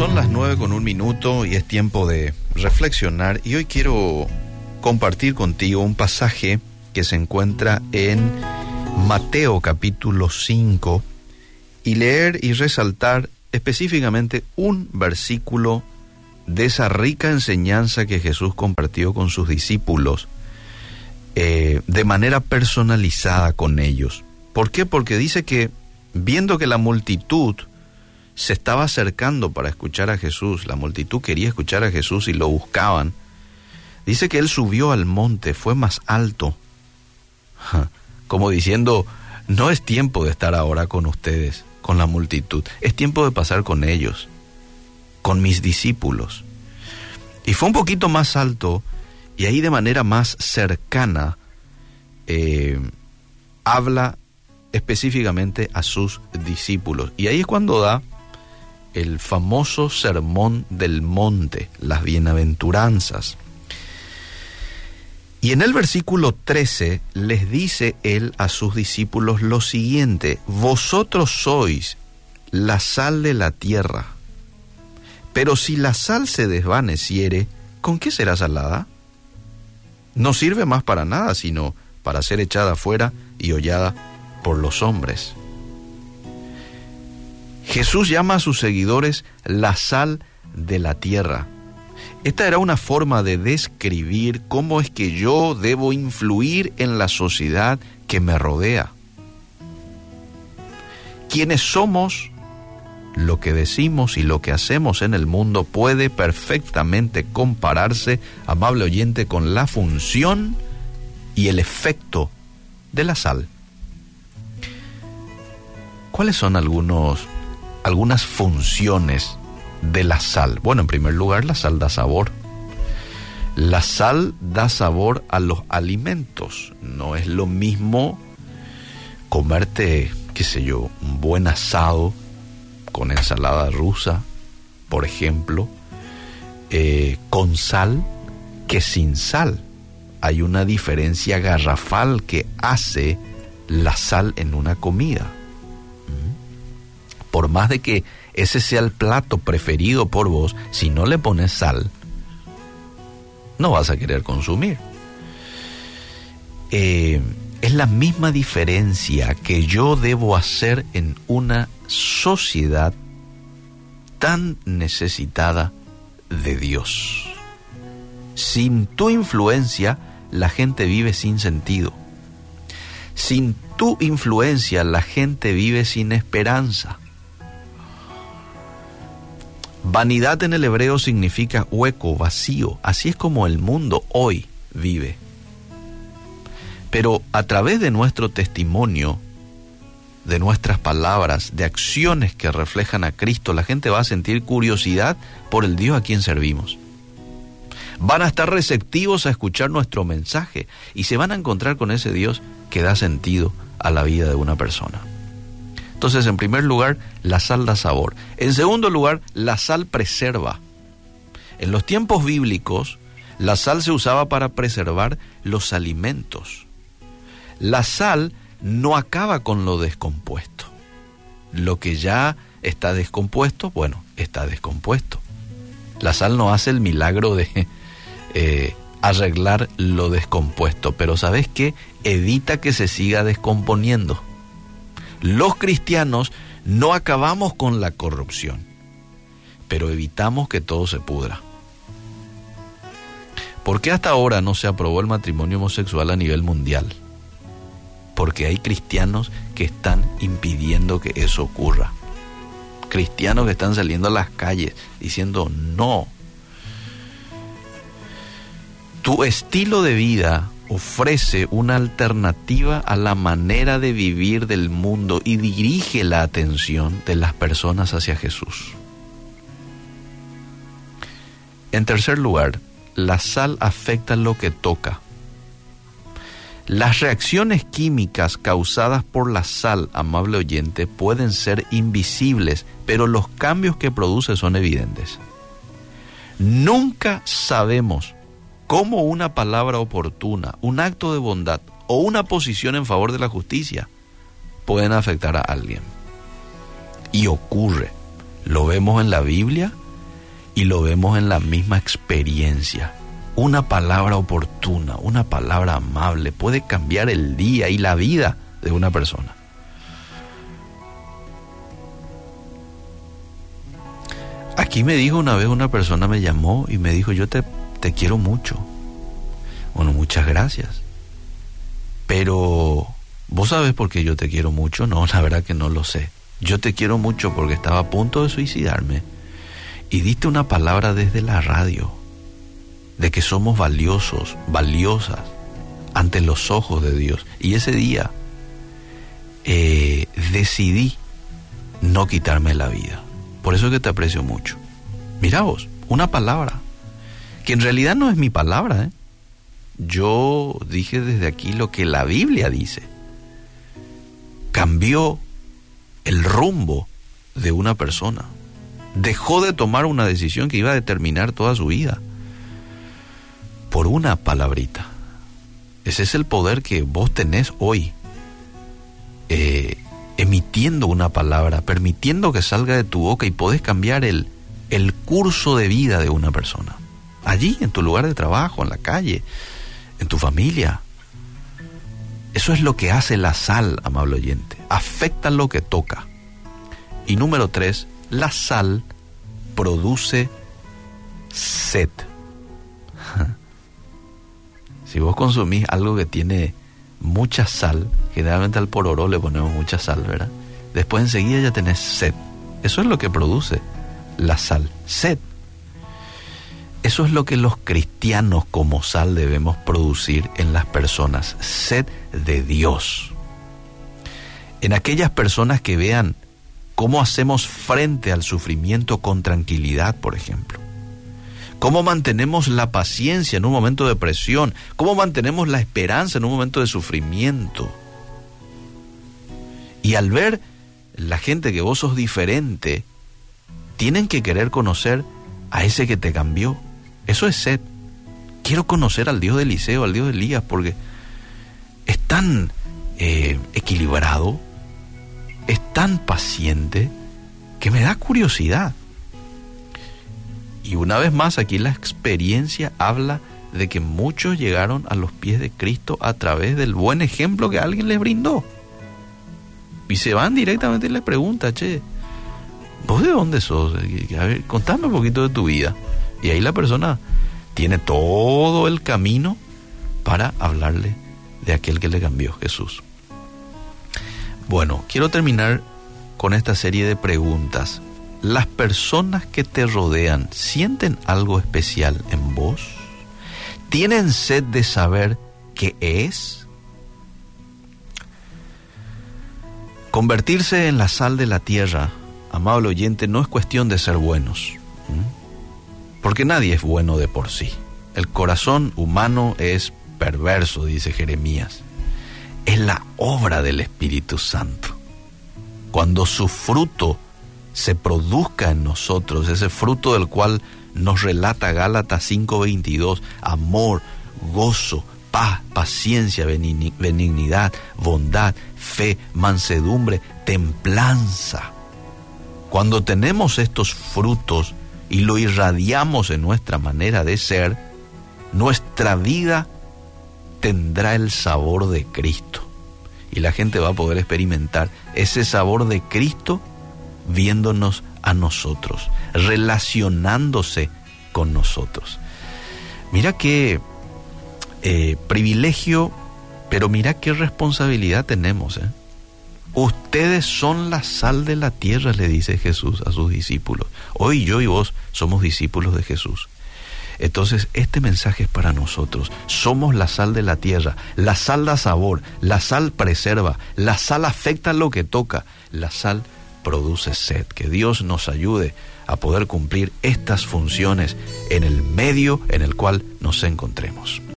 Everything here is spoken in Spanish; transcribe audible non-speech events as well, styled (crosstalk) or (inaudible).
Son las nueve con un minuto y es tiempo de reflexionar y hoy quiero compartir contigo un pasaje que se encuentra en Mateo capítulo 5 y leer y resaltar específicamente un versículo de esa rica enseñanza que Jesús compartió con sus discípulos eh, de manera personalizada con ellos. ¿Por qué? Porque dice que viendo que la multitud se estaba acercando para escuchar a Jesús, la multitud quería escuchar a Jesús y lo buscaban, dice que él subió al monte, fue más alto, como diciendo, no es tiempo de estar ahora con ustedes, con la multitud, es tiempo de pasar con ellos, con mis discípulos. Y fue un poquito más alto y ahí de manera más cercana eh, habla específicamente a sus discípulos. Y ahí es cuando da el famoso sermón del monte, las bienaventuranzas. Y en el versículo 13 les dice él a sus discípulos lo siguiente, vosotros sois la sal de la tierra, pero si la sal se desvaneciere, ¿con qué será salada? No sirve más para nada, sino para ser echada fuera y hollada por los hombres. Jesús llama a sus seguidores la sal de la tierra. Esta era una forma de describir cómo es que yo debo influir en la sociedad que me rodea. Quienes somos, lo que decimos y lo que hacemos en el mundo puede perfectamente compararse, amable oyente, con la función y el efecto de la sal. ¿Cuáles son algunos algunas funciones de la sal. Bueno, en primer lugar, la sal da sabor. La sal da sabor a los alimentos. No es lo mismo comerte, qué sé yo, un buen asado con ensalada rusa, por ejemplo, eh, con sal que sin sal. Hay una diferencia garrafal que hace la sal en una comida por más de que ese sea el plato preferido por vos, si no le pones sal, no vas a querer consumir. Eh, es la misma diferencia que yo debo hacer en una sociedad tan necesitada de Dios. Sin tu influencia, la gente vive sin sentido. Sin tu influencia, la gente vive sin esperanza. Vanidad en el hebreo significa hueco, vacío. Así es como el mundo hoy vive. Pero a través de nuestro testimonio, de nuestras palabras, de acciones que reflejan a Cristo, la gente va a sentir curiosidad por el Dios a quien servimos. Van a estar receptivos a escuchar nuestro mensaje y se van a encontrar con ese Dios que da sentido a la vida de una persona. Entonces, en primer lugar, la sal da sabor. En segundo lugar, la sal preserva. En los tiempos bíblicos, la sal se usaba para preservar los alimentos. La sal no acaba con lo descompuesto. Lo que ya está descompuesto, bueno, está descompuesto. La sal no hace el milagro de (laughs) eh, arreglar lo descompuesto, pero ¿sabes qué? Evita que se siga descomponiendo los cristianos no acabamos con la corrupción, pero evitamos que todo se pudra. ¿Por qué hasta ahora no se aprobó el matrimonio homosexual a nivel mundial? Porque hay cristianos que están impidiendo que eso ocurra. Cristianos que están saliendo a las calles diciendo no. Tu estilo de vida ofrece una alternativa a la manera de vivir del mundo y dirige la atención de las personas hacia Jesús. En tercer lugar, la sal afecta lo que toca. Las reacciones químicas causadas por la sal, amable oyente, pueden ser invisibles, pero los cambios que produce son evidentes. Nunca sabemos cómo una palabra oportuna, un acto de bondad o una posición en favor de la justicia pueden afectar a alguien. Y ocurre. Lo vemos en la Biblia, y lo vemos en la misma experiencia. Una palabra oportuna, una palabra amable puede cambiar el día y la vida de una persona. Aquí me dijo una vez una persona, me llamó y me dijo, yo te, te quiero mucho. Bueno, muchas gracias. Pero, ¿vos sabes por qué yo te quiero mucho? No, la verdad que no lo sé. Yo te quiero mucho porque estaba a punto de suicidarme y diste una palabra desde la radio de que somos valiosos, valiosas ante los ojos de Dios. Y ese día eh, decidí no quitarme la vida. Por eso es que te aprecio mucho. Mira vos, una palabra, en realidad no es mi palabra. ¿eh? Yo dije desde aquí lo que la Biblia dice. Cambió el rumbo de una persona. Dejó de tomar una decisión que iba a determinar toda su vida por una palabrita. Ese es el poder que vos tenés hoy. Eh, emitiendo una palabra, permitiendo que salga de tu boca y podés cambiar el, el curso de vida de una persona. Allí, en tu lugar de trabajo, en la calle, en tu familia. Eso es lo que hace la sal, amable oyente. Afecta lo que toca. Y número tres, la sal produce sed. (laughs) Si vos consumís algo que tiene mucha sal, generalmente al pororó le ponemos mucha sal, ¿verdad? Después enseguida ya tenés sed. Eso es lo que produce la sal, sed. Eso es lo que los cristianos como sal debemos producir en las personas, sed de Dios. En aquellas personas que vean cómo hacemos frente al sufrimiento con tranquilidad, por ejemplo cómo mantenemos la paciencia en un momento de presión, cómo mantenemos la esperanza en un momento de sufrimiento. Y al ver la gente que vos sos diferente, tienen que querer conocer a ese que te cambió. Eso es sed. Quiero conocer al Dios de Eliseo, al Dios de Elías, porque es tan eh, equilibrado, es tan paciente, que me da curiosidad. Y una vez más aquí la experiencia habla de que muchos llegaron a los pies de Cristo a través del buen ejemplo que alguien les brindó. Y se van directamente y les preguntan, che, ¿vos de dónde sos? A ver, contame un poquito de tu vida. Y ahí la persona tiene todo el camino para hablarle de aquel que le cambió, Jesús. Bueno, quiero terminar con esta serie de preguntas las personas que te rodean sienten algo especial en vos? ¿Tienen sed de saber qué es? Convertirse en la sal de la tierra, amable oyente, no es cuestión de ser buenos, porque nadie es bueno de por sí. El corazón humano es perverso, dice Jeremías. Es la obra del Espíritu Santo. Cuando su fruto se produzca en nosotros, ese fruto del cual nos relata Gálatas 5:22, amor, gozo, paz, paciencia, benignidad, bondad, fe, mansedumbre, templanza. Cuando tenemos estos frutos y lo irradiamos en nuestra manera de ser, nuestra vida tendrá el sabor de Cristo. Y la gente va a poder experimentar ese sabor de Cristo viéndonos a nosotros, relacionándose con nosotros. Mira qué eh, privilegio, pero mira qué responsabilidad tenemos. ¿eh? Ustedes son la sal de la tierra, le dice Jesús a sus discípulos. Hoy yo y vos somos discípulos de Jesús. Entonces, este mensaje es para nosotros. Somos la sal de la tierra. La sal da sabor, la sal preserva, la sal afecta lo que toca, la sal produce sed. Que Dios nos ayude a poder cumplir estas funciones en el medio en el cual nos encontremos.